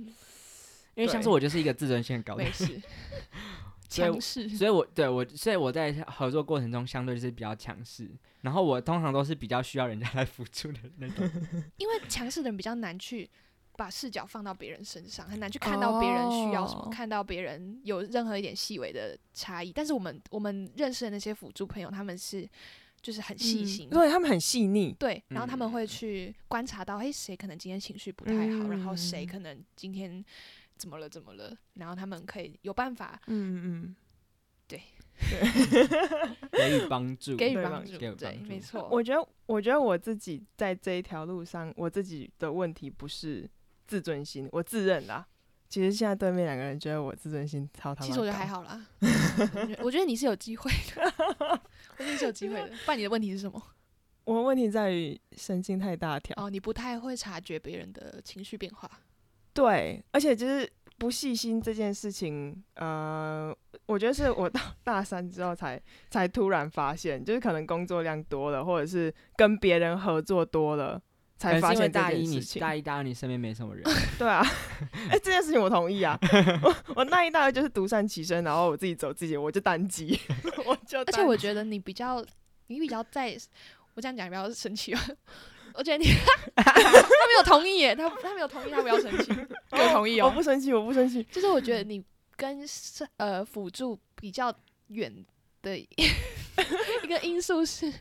因为像是我就是一个自尊心很高的人，强势，所以我对我所以我在合作过程中相对就是比较强势，然后我通常都是比较需要人家来辅助的那种，因为强势的人比较难去。把视角放到别人身上，很难去看到别人需要什么，看到别人有任何一点细微的差异。但是我们我们认识的那些辅助朋友，他们是就是很细心，对他们很细腻，对，然后他们会去观察到，哎，谁可能今天情绪不太好，然后谁可能今天怎么了怎么了，然后他们可以有办法，嗯嗯，对，给予帮助，给予帮助，对，没错。我觉得，我觉得我自己在这一条路上，我自己的问题不是。自尊心，我自认啦。其实现在对面两个人觉得我自尊心超他妈其实我觉得还好啦。我觉得你是有机会的，我觉得你是有机会的。不然你的问题是什么？我的问题在于神经太大条。哦，你不太会察觉别人的情绪变化。对，而且就是不细心这件事情，呃，我觉得是我到大三之后才 才突然发现，就是可能工作量多了，或者是跟别人合作多了。才发现大一你大一大二你身边没什么人，对啊，哎，这件事情我同意啊，我我大一大二就是独善其身，然后我自己走自己，我就单机，我就。而且我觉得你比较，你比较在，我这样讲比较生气哦。我觉得你他没有同意耶，他他没有同意，他不要生气，我同意哦，我不生气，我不生气。就是我觉得你跟呃辅助比较远的一个因素是。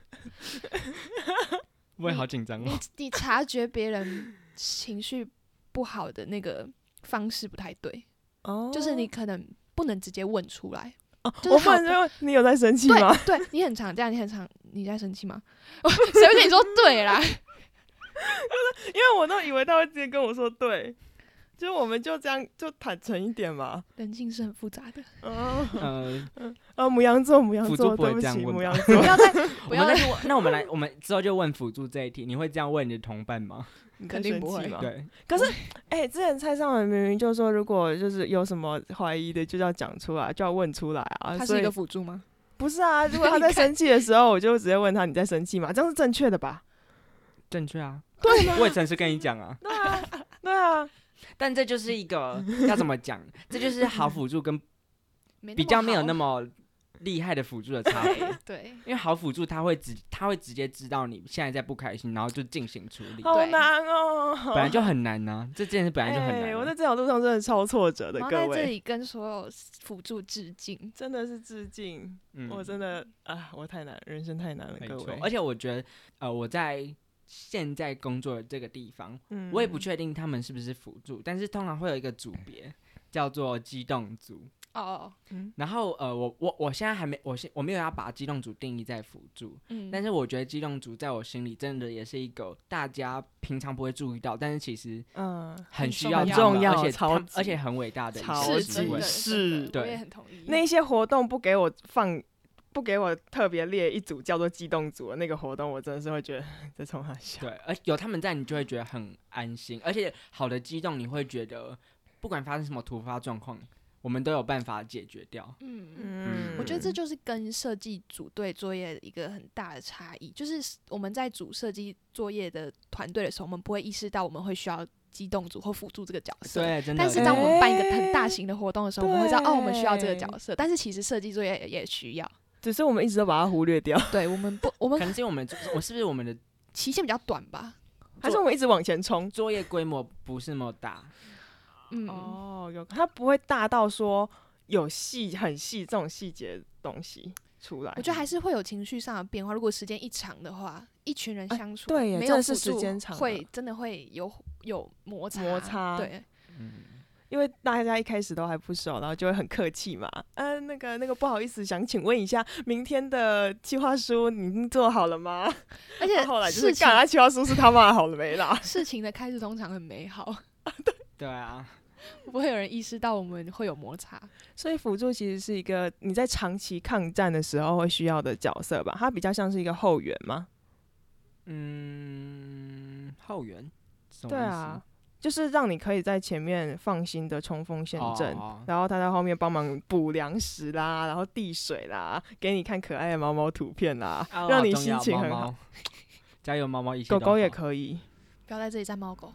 我也好紧张哦。你 你察觉别人情绪不好的那个方式不太对哦，就是你可能不能直接问出来哦。我问就你有在生气吗？对你很常这样，你很常你在生气吗？谁会跟你说对啦？就 是因为我都以为他会直接跟我说对。就我们就这样，就坦诚一点嘛。人性是很复杂的。嗯嗯呃，母羊座，母羊座，对不起，母羊座。不要再，不要再。那我们来，我们之后就问辅助这一题，你会这样问你的同伴吗？肯定不会。对。可是，哎，之前蔡尚文明明就说，如果就是有什么怀疑的，就要讲出来，就要问出来啊。他是一个辅助吗？不是啊，如果他在生气的时候，我就直接问他：“你在生气吗？”这样是正确的吧？正确啊。对吗？我也诚实跟你讲啊。对啊，对啊。但这就是一个 要怎么讲？这就是好辅助跟比较没有那么厉害的辅助的差别。对，因为好辅助他会直他会直接知道你现在在不开心，然后就进行处理。好难哦，本来就很难呢。这件事本来就很难。我在这条路上真的超挫折的，各位。在这里跟所有辅助致敬，真的是致敬。我真的啊，我太难，人生太难了，各位。而且我觉得，呃，我在。现在工作的这个地方，嗯。我也不确定他们是不是辅助，但是通常会有一个组别叫做机动组。哦，嗯。然后呃，我我我现在还没，我现我没有要把机动组定义在辅助，嗯，但是我觉得机动组在我心里真的也是一个大家平常不会注意到，但是其实嗯。很需要重要，而且而且很伟大的，超级。是，对，我也很同意。那些活动不给我放。不给我特别列一组叫做机动组的那个活动，我真的是会觉得在冲他笑。对，而有他们在，你就会觉得很安心。而且好的机动，你会觉得不管发生什么突发状况，我们都有办法解决掉。嗯嗯，我觉得这就是跟设计组队作业一个很大的差异，就是我们在组设计作业的团队的时候，我们不会意识到我们会需要机动组或辅助这个角色。对，真的但是当我们办一个很大型的活动的时候，我们会知道哦，我们需要这个角色。但是其实设计作业也需要。只是我们一直都把它忽略掉。对我们不，我们可能是因为我们我是不是我们的期限比较短吧？还是我们一直往前冲？作业规模不是那么大。嗯哦，有它不会大到说有细很细这种细节东西出来。我觉得还是会有情绪上的变化。如果时间一长的话，一群人相处，对，没有是时间长，会真的会有有摩擦摩擦。对，嗯，因为大家一开始都还不熟，然后就会很客气嘛。嗯，那个那个不好意思，想请问一下，明天的计划书你已经做好了吗？而且后来就是，干，计划书是他妈好了没啦？事情的开始通常很美好。对对啊。不会有人意识到我们会有摩擦，所以辅助其实是一个你在长期抗战的时候会需要的角色吧？它比较像是一个后援吗？嗯，后援。对啊，就是让你可以在前面放心的冲锋陷阵，然后他在后面帮忙补粮食啦，然后递水啦，给你看可爱的猫猫图片啦，让你心情很好。加油，猫猫！狗狗也可以，不要在这里站猫狗。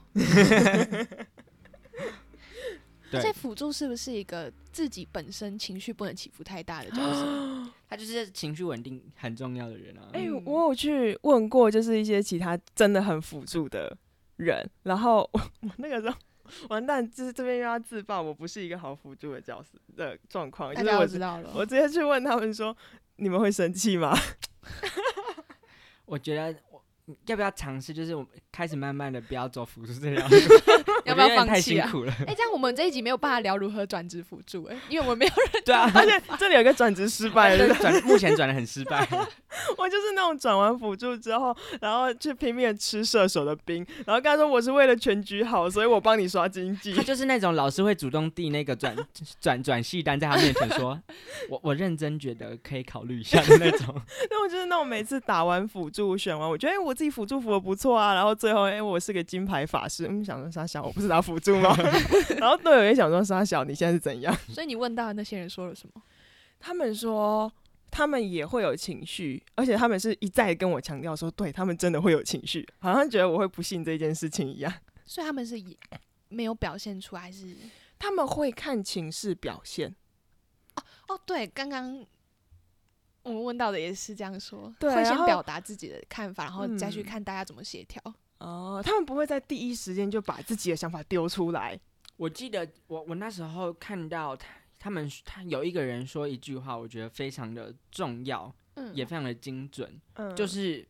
而且辅助是不是一个自己本身情绪不能起伏太大的角色？他就是情绪稳定很重要的人啊。哎，我有去问过，就是一些其他真的很辅助的人，然后 我那个时候完蛋，就是这边又要自爆，我不是一个好辅助的角色的状况。就是我知道了，我直接去问他们说：“你们会生气吗？” 我觉得我。要不要尝试？就是我们开始慢慢的不要走辅助这条路，要不要放弃啊？哎，这样我们这一集没有办法聊如何转职辅助，哎，因为我们没有人对啊，而且这里有个转职失败的，转目前转的很失败。我就是那种转完辅助之后，然后去拼命吃射手的兵，然后跟他说我是为了全局好，所以我帮你刷经济。他就是那种老师会主动递那个转转转系单在他面前说，我我认真觉得可以考虑一下的那种。那我就是那种每次打完辅助选完，我觉得哎我自己辅助辅的不错啊，然后最后哎我是个金牌法师，嗯想说沙小我不是打辅助吗？然后队友也想说沙小你现在是怎样？所以你问到的那些人说了什么？他们说。他们也会有情绪，而且他们是一再跟我强调说，对他们真的会有情绪，好像觉得我会不信这件事情一样。所以他们是没有表现出来，是他们会看情势表现。哦哦，对，刚刚我们问到的也是这样说，会先表达自己的看法，然后再去看大家怎么协调。哦，他们不会在第一时间就把自己的想法丢出来。我记得我我那时候看到他。他们他有一个人说一句话，我觉得非常的重要，嗯，也非常的精准，嗯，就是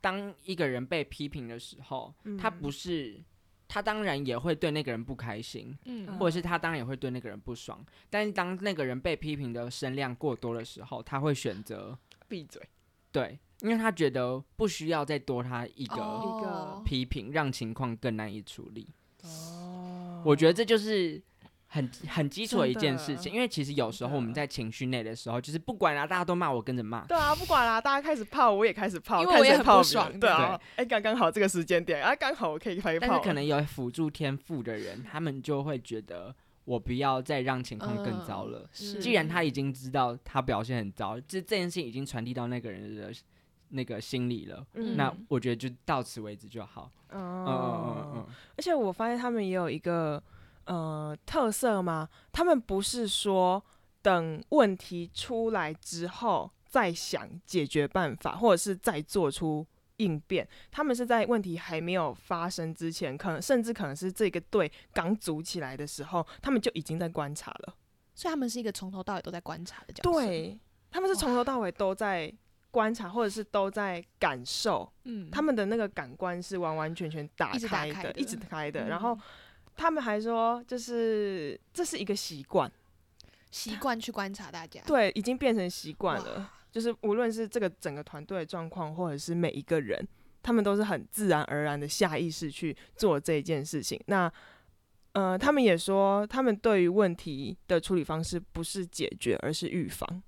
当一个人被批评的时候，他不是他当然也会对那个人不开心，嗯，或者是他当然也会对那个人不爽，但是当那个人被批评的声量过多的时候，他会选择闭嘴，对，因为他觉得不需要再多他一个一个批评，让情况更难以处理。哦，我觉得这就是。很很基础的一件事情，因为其实有时候我们在情绪内的时候，就是不管啦，大家都骂我，跟着骂。对啊，不管啦，大家开始泡，我也开始泡，因为我也很不爽。对啊，哎，刚刚好这个时间点，啊，刚好我可以开泡。但是可能有辅助天赋的人，他们就会觉得我不要再让情况更糟了。既然他已经知道他表现很糟，这这件事情已经传递到那个人的那个心理了，那我觉得就到此为止就好。嗯嗯嗯嗯。而且我发现他们也有一个。呃，特色吗？他们不是说等问题出来之后再想解决办法，或者是再做出应变。他们是在问题还没有发生之前，可能甚至可能是这个队刚组起来的时候，他们就已经在观察了。所以他们是一个从头到尾都在观察的角色。对，他们是从头到尾都在观察，或者是都在感受。嗯，他们的那个感官是完完全全打开的，一直开的。然后。他们还说，就是这是一个习惯，习惯去观察大家。对，已经变成习惯了。就是无论是这个整个团队的状况，或者是每一个人，他们都是很自然而然的下意识去做这件事情。那，呃，他们也说，他们对于问题的处理方式不是解决，而是预防。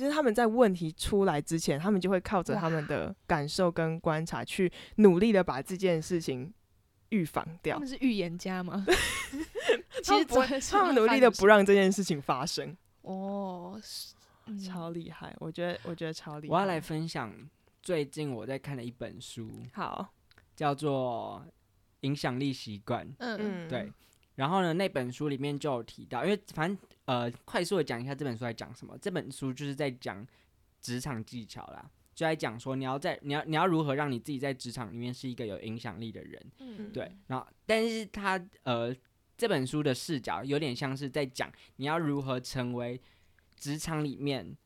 就是他们在问题出来之前，他们就会靠着他们的感受跟观察，去努力的把这件事情。预防掉，他们是预言家吗？其实他们努力的不让这件事情发生。哦，超厉害！我觉得，我觉得超厉害。我要来分享最近我在看的一本书，好，叫做《影响力习惯》。嗯嗯，对。然后呢，那本书里面就有提到，因为反正呃，快速的讲一下这本书在讲什么。这本书就是在讲职场技巧啦。就在讲说你要在你要你要如何让你自己在职场里面是一个有影响力的人，嗯，对。然后，但是他呃这本书的视角有点像是在讲你要如何成为职场里面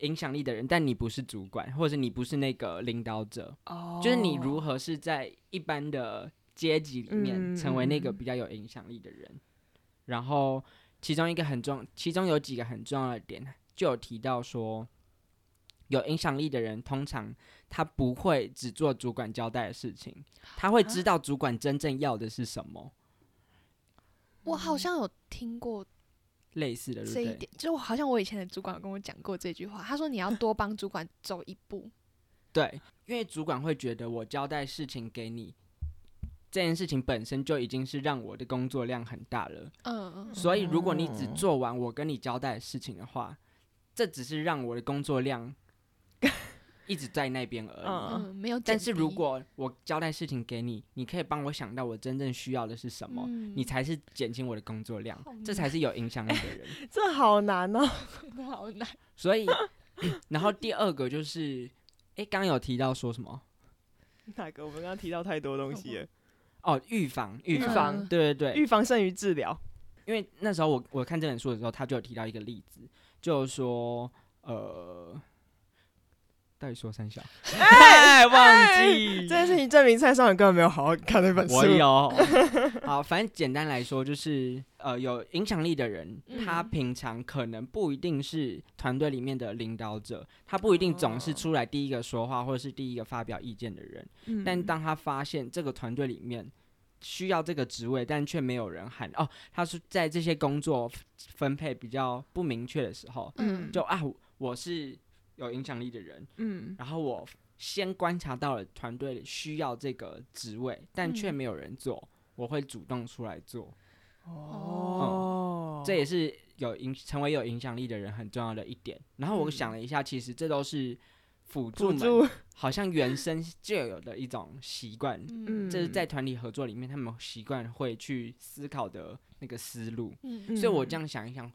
影响力的人，但你不是主管，或者你不是那个领导者，哦就是你如何是在一般的阶级里面嗯成为那个嗯比较有影响力的人。然后其中一个很重，其中有几个很重要的点，就有提到说，有影响力的人通常他不会只做主管交代的事情，他会知道主管真正要的是什么，我好像有听过类似的？这一点，就好像我以前的主管有跟我讲过这句话，他说你要多帮主管走一步。对，因为主管会觉得我交代事情给你。这件事情本身就已经是让我的工作量很大了，嗯嗯所以如果你只哦做完我跟你交代的事情的话，这只是让我的工作量 一直在那边而已。嗯嗯，没有。但是如果我交代事情给你，你可以帮我想到我真正需要的是什么，嗯你才是减轻我的工作量，这才是有影响力的人。这好难哦。真的好难。所以，然后第二个就是，诶，刚刚有提到说什么？哪个？我们刚刚提到太多东西了，哦，预防，预防，预防。嗯。对对对，预防胜于治疗。因为那时候我我看这本书的时候，他就有提到一个例子，就是说，呃，到底说三小？哎，忘记这件事情证明蔡少远根本没有好好看那本书。我有。好，反正简单来说，就是呃，有影响力的人，他嗯平常可能不一定是团队里面的领导者，他不一定总是哦出来第一个说话或者是第一个发表意见的人。嗯但当他发现这个团队里面需要这个职位，但却没有人喊哦，他是在这些工作分配比较不明确的时候，嗯就啊，我是有影响力的人，嗯然后我先观察到了团队里需要这个职位，但却嗯没有人做，我会主动出来做。哦，这也是有影成为有影响力的人很重要的一点。然后我嗯想了一下，其实这都是辅助们助，好像原生就有的一种习惯，嗯这是在团体合作里面他们习惯会去思考的那个思路。嗯所以我这样想一想，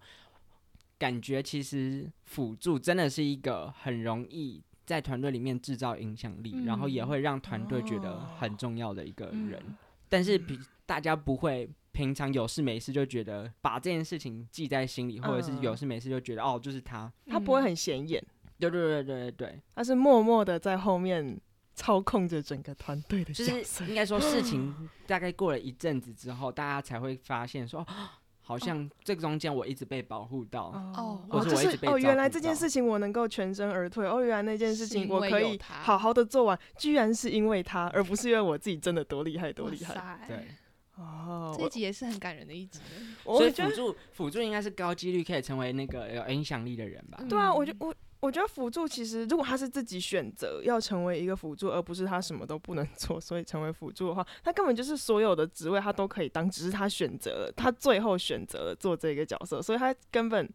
感觉其实辅助真的是一个很容易在团队里面制造影响力，然后也嗯会让团队觉得哦很重要的一个人。嗯但是比大家不会平常有事没事就觉得把这件事情记在心里，或者是嗯有事没事就觉得哦就是他。他不会很显眼，对对对对对对，他是默默的在后面操控着整个团队的就是。应该说事情 大概过了一阵子之后，大家才会发现说，哦好像这个中间我一直被保护到。哦我一直被照是哦，原来这件事情我能够全身而退。哦，原来那件事情我可以好好的做完，居然是因为他，而不是因为我自己真的多厉害多厉害。对，哦，这一集也是很感人的一集。我我觉得所以辅助辅助应该是高几率可以成为那个有影响力的人吧？对啊，我觉嗯我我觉得辅助其实，如果他是自己选择要成为一个辅助，而不是他什么都不能做，所以成为辅助的话，他根本就是所有的职位他都可以当，只是他选择了，他最后选择了做这个角色，所以他根本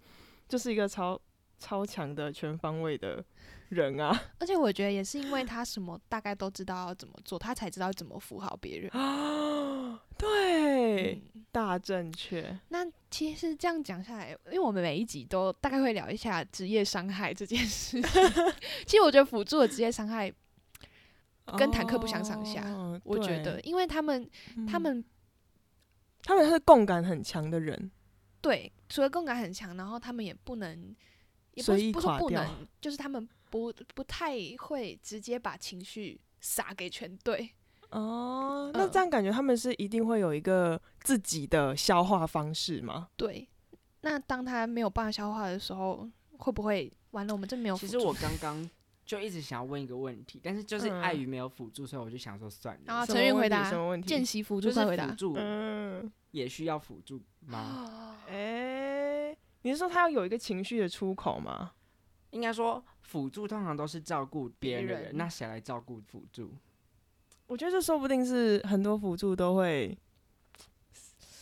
就是一个超超强的全方位的人啊！而且我觉得也是因为他什么大概都知道要怎么做，他才知道怎么服好别人。啊，对，嗯大正确，那其实这样讲下来，因为我们每一集都大概会聊一下职业伤害这件事情。其实我觉得辅助的职业伤害，跟坦克不相上下哦我觉得，因为他们他嗯们他们是共感很强的人，对除了共感很强，然后他们也不能，也不是不是不能，就是他们不不太会直接把情绪撒给全队。哦，那嗯这样感觉他们是一定会有一个自己的消化方式吗？对，那当他没有办法消化的时候，会不会完了？我们这没有。其实我 刚刚就一直想要问一个问题，但是就是嗯碍于没有辅助，所以我就想说算了。然后什么问题陈韵回答什么问题？见习辅就是助快回答辅。助嗯，也需要辅助吗？哎、你是说他要有一个情绪的出口吗？应该说辅助通常都是照顾别人的人，人那谁来照顾辅助？我觉得这说不定是很多辅助都会，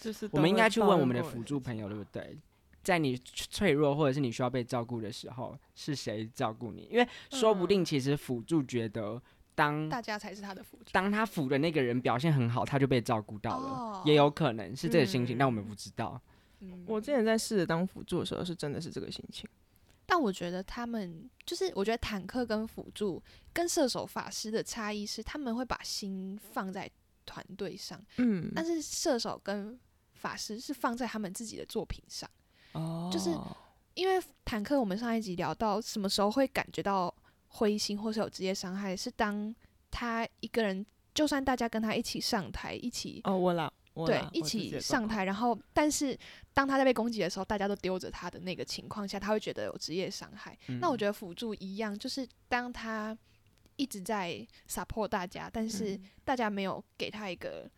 就是我们应该去问我们的辅辅助朋友，对不对？在你脆弱或者是你需要被照顾的时候，是谁照顾你？因为说不定其实辅助觉得当大家才是他的辅助。当他辅的那个人表现很好，他就被照顾到了，哦也有可能是这个心情，嗯但我们不知道。嗯我之前在试着当辅助的时候，是真的是这个心情。但我觉得他们就是，我觉得坦克跟辅助跟射手法师的差异是，他们会把心放在团队上，嗯，但是射手跟法师是放在他们自己的作品上。哦，就是因为坦克，我们上一集聊到什么时候会感觉到灰心或是有职业伤害，是当他一个人，就算大家跟他一起上台，一起哦，我了。对，一起上台，然后，但是当他在被攻击的时候，大家都丢着他的那个情况下，他会觉得有职业伤害。那我觉得辅助一样，就是当他一直在 support 大家，但是大家没有给他一个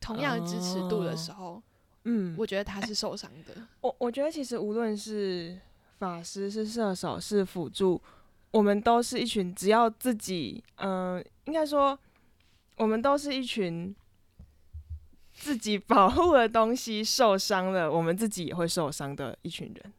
同样的支持度的时候，嗯，我觉得他是受伤的。我我觉得其实无论是法师、是射手、是辅助，我们都是一群只要自己，嗯，应该说，我们都是一群。自己保护的东西受伤了，我们自己也会受伤的一群人。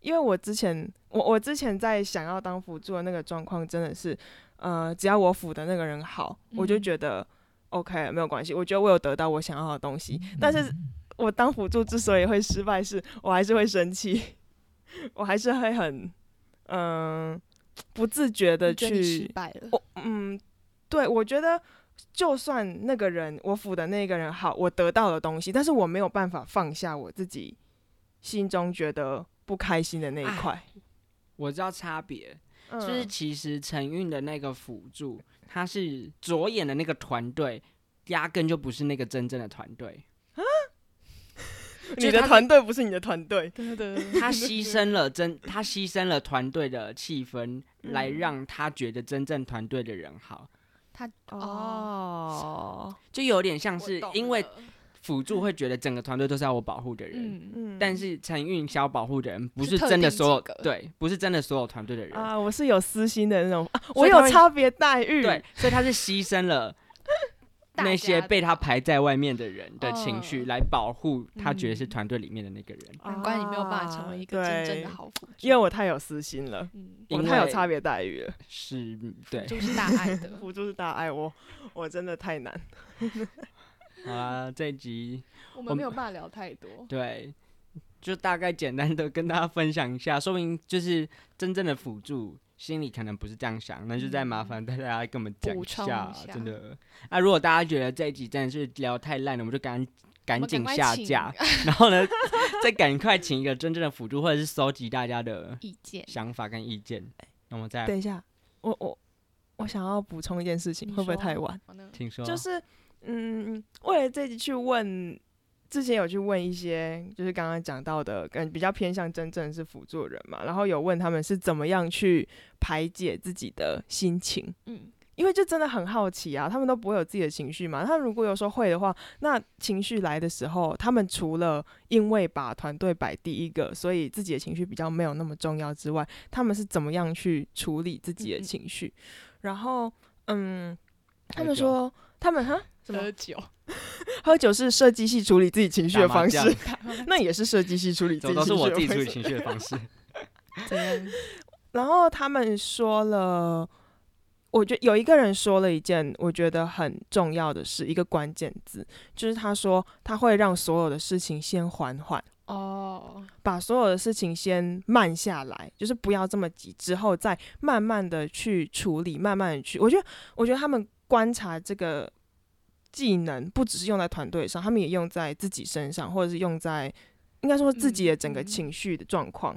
因为我之前，我我之前在想要当辅助的那个状况，真的是，呃，只要我辅的那个人好，我就觉得 OK，没有关系。我觉得我有得到我想要的东西。但是我当辅助之所以会失败，是我还是会生气，我还是会很，嗯，不自觉的去失败了。我嗯，对，我觉得。就算那个人我辅的那个人好，我得到了东西，但是我没有办法放下我自己心中觉得不开心的那一块。我知道差别，就是其实陈运的那个辅助，他是左眼的那个团队，压根就不是那个真正的团队啊。你的团队不是你的团队，他牺牲了真，他牺牲了团队的气氛，来让他觉得真正团队的人好。他哦，就有点像是因为辅助会觉得整个团队都是要我保护的人，嗯。嗯，但是陈运霄保护的人不是真的所有，对，不是真的所有团队的人。啊，我是有私心的那种，我有差别待遇，对，所以他是牺牲了。那些被他排在外面的人的情绪，来保护他觉得是团队里面的那个人。难怪你没有办法成为一个真正的好辅助，因为我太有私心了，我太有差别待遇了。是，对，就是大爱的 辅助是大爱，我我真的太难。好啊，这一集我们没有办法聊太多。对，就大概简单的跟大家分享一下，说明就是真正的辅助。心里可能不是这样想，那就再麻烦大家跟我们讲一下，真的。那如果大家觉得这一集真的是聊太烂了，我们就赶赶紧下架，然后呢，再赶快请一个真正的辅助，或者是收集大家的意见、想法跟意见。那我们再等一下，我我我想要补充一件事情，会不会太晚？听说就是嗯，为了这集去问。之前有去问一些，就是刚刚讲到的，跟比较偏向真正是辅助人嘛，然后有问他们是怎么样去排解自己的心情，嗯，因为就真的很好奇啊，他们都不会有自己的情绪嘛，他如果有时候会的话，那情绪来的时候，他们除了因为把团队摆第一个，所以自己的情绪比较没有那么重要之外，他们是怎么样去处理自己的情绪？然后，嗯，他们说他们哈。喝酒，喝酒是设计系处理自己情绪的方式，那也是设计系处理自己情绪的方式。都是我自己处理情绪的方式。然后他们说了，我觉得有一个人说了一件我觉得很重要的事，一个关键字，就是他说他会让所有的事情先缓缓哦，把所有的事情先慢下来，就是不要这么急，之后再慢慢的去处理，慢慢的去。我觉得，我觉得他们观察这个。技能不只是用在团队上，他们也用在自己身上，或者是用在应该说自己的整个情绪的状况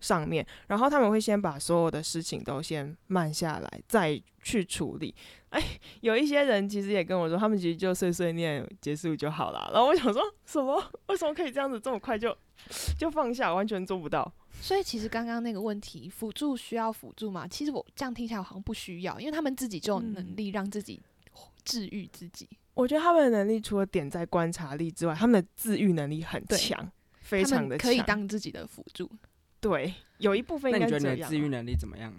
上面。然后他们会先把所有的事情都先慢下来，再去处理。哎，有一些人其实也跟我说，他们其实就碎碎念结束就好了。然后我想说什么？为什么可以这样子这么快就就放下？完全做不到。所以其实刚刚那个问题，辅助需要辅助吗？其实我这样听起来好像不需要，因为他们自己就有能力让自己治愈自己。我觉得他们的能力除了点在观察力之外，他们的自愈能力很强，非常的可以当自己的辅助。对，有一部分应该觉得你自愈能力怎么样？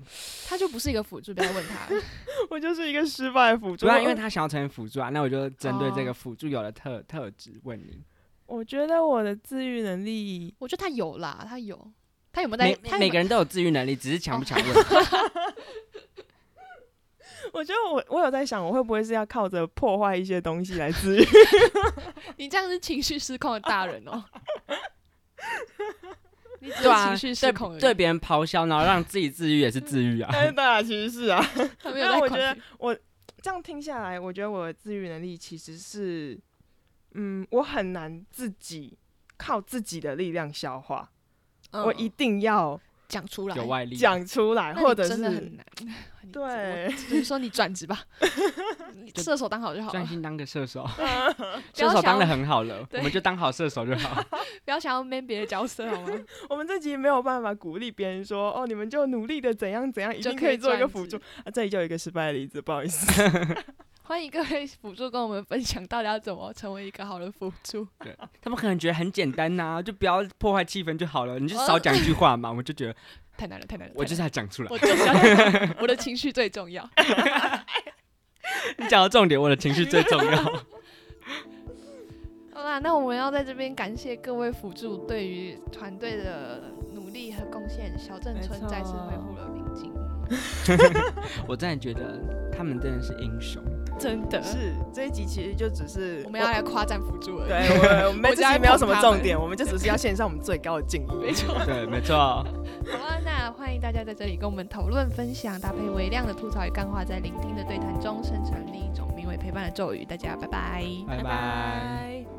他就不是一个辅助，不要问他。我就是一个失败的辅助。对啊，因为他想要成为辅助啊，那我就针对这个辅助有的特特质问你。我觉得我的自愈能力，我觉得他有啦，他有，他有没有在？每每个人都有自愈能力，只是强不强问。我觉得我我有在想，我会不会是要靠着破坏一些东西来治愈？你这样是情绪失控的大人哦。对啊，情绪失控，对别人咆哮，然后让自己治愈也是治愈啊。对啊，其实是啊。因为我觉得我这样听下来，我觉得我的治愈能力其实是，嗯，我很难自己靠自己的力量消化，我一定要。讲出来，有外力讲出来，或者是真的很难。对，只是说你转职吧，射手当好就好，专心当个射手，射手当的很好了，我们就当好射手就好。不要想要 man 别的角色好吗？我们这集没有办法鼓励别人说，哦，你们就努力的怎样怎样，一定可以做一个辅助啊。这里就有一个失败的例子，不好意思。欢迎各位辅助跟我们分享，到底要怎么成为一个好的辅助？对他们可能觉得很简单呐，就不要破坏气氛就好了，你就少讲一句话嘛。我就觉得太难了，太难了。我就是要讲出来，我就是要，我的情绪最重要。你讲到重点，我的情绪最重要。好啦，那我们要在这边感谢各位辅助对于团队的努力和贡献，小镇村再次恢复了宁静。我真的觉得他们真的是英雄。真的是这一集其实就只是我们要来夸赞辅助而已。对，我们 这集没有什么重点，我们就只是要献上我们最高的敬意。没错，对，没错。好啊，那欢迎大家在这里跟我们讨论、分享，搭配微量的吐槽与干话，在聆听的对谈中生成另一种名为陪伴的咒语。大家拜拜，拜拜。